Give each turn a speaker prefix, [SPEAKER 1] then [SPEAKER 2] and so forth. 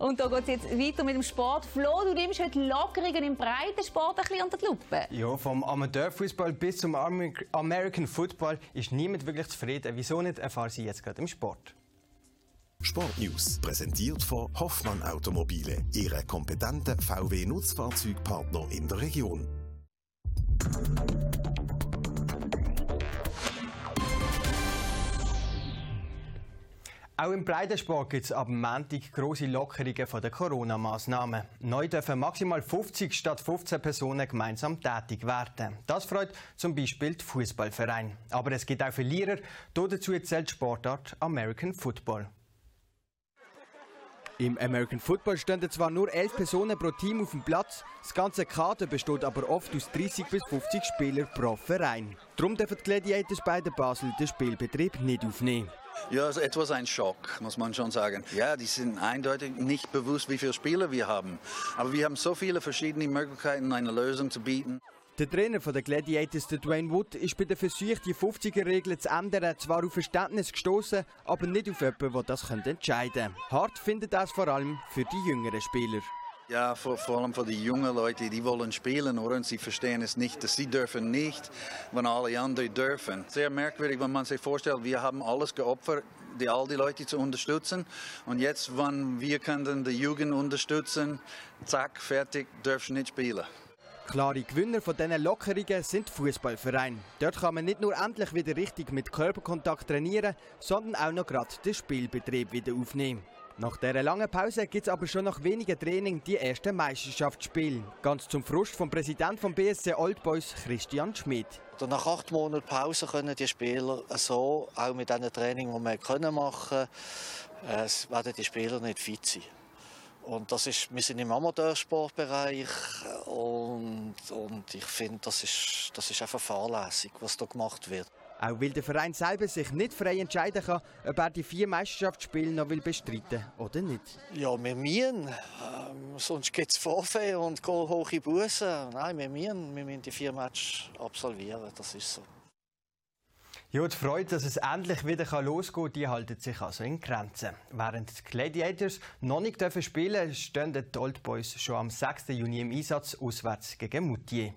[SPEAKER 1] Und da geht es jetzt weiter mit dem Sport. Flo, du nimmst heute Lockerungen im Breitensport ein bisschen unter die Lupe.
[SPEAKER 2] Ja, vom Amateurfußball bis zum American Football ist niemand wirklich zufrieden. Wieso nicht, erfahren Sie jetzt gerade im Sport.
[SPEAKER 3] Sportnews präsentiert von Hoffmann Automobile, Ihre kompetente VW-Nutzfahrzeugpartner in der Region.
[SPEAKER 2] Auch im Breitensport gibt es ab Montag grosse Lockerungen von den Corona-Massnahmen. Neu dürfen maximal 50 statt 15 Personen gemeinsam tätig werden. Das freut zum Beispiel die Fußballverein. Aber es gibt auch Verlierer. Dazu zählt die Sportart American Football. Im American Football stehen zwar nur 11 Personen pro Team auf dem Platz, das ganze Kader besteht aber oft aus 30 bis 50 Spielern pro Verein. Darum dürfen die Gladiators bei der Basel den Spielbetrieb nicht aufnehmen.
[SPEAKER 4] Ja, also etwas ein Schock, muss man schon sagen. Ja, die sind eindeutig nicht bewusst, wie viele Spieler wir haben. Aber wir haben so viele verschiedene Möglichkeiten, eine Lösung zu bieten.
[SPEAKER 2] Der Trainer der Gladiators, Dwayne Wood, ist bei der Versuch, die 50er-Regel zu ändern, zwar auf Verständnis gestoßen, aber nicht auf jemanden, der das entscheiden könnte. Hart findet das vor allem für die jüngeren Spieler.
[SPEAKER 4] Ja, vor, vor, allem für die jungen Leute, die wollen spielen, oder? Und sie verstehen es nicht, dass sie dürfen nicht, wenn alle anderen dürfen. Sehr merkwürdig, wenn man sich vorstellt, wir haben alles geopfert, die, all die Leute zu unterstützen. Und jetzt, wenn wir können die Jugend unterstützen, zack, fertig, dürfen nicht spielen.
[SPEAKER 2] Klare Gewinner von diesen Lockerungen sind Fußballvereine. Dort kann man nicht nur endlich wieder richtig mit Körperkontakt trainieren, sondern auch noch gerade den Spielbetrieb wieder aufnehmen. Nach dieser langen Pause gibt es aber schon nach wenigen Training die ersten Meisterschaftsspiele. Ganz zum Frust vom Präsidenten vom BSC Old Boys, Christian Schmidt.
[SPEAKER 5] Nach acht Monaten Pause können die Spieler so, auch mit diesen Training, die wir können machen können, äh, werden die Spieler nicht fit sein. Und das ist, wir sind im Amateursportbereich und, und ich finde, das ist, das ist einfach fahrlässig, was da gemacht wird.
[SPEAKER 2] Auch weil der Verein selber sich nicht frei entscheiden kann, ob er die vier Meisterschaftsspiele noch will bestreiten oder nicht.
[SPEAKER 5] Ja, wir müssen. Ähm, sonst gibt es Vorfälle und hohe Bussen. Nein, wir müssen, wir müssen die vier Matches absolvieren. Das ist so.
[SPEAKER 2] Ja, die Freude, dass es endlich wieder losgehen kann, die haltet sich also in Grenzen. Während die Gladiators noch nicht spielen dürfen, stehen die Old Boys schon am 6. Juni im Einsatz auswärts gegen Moutier.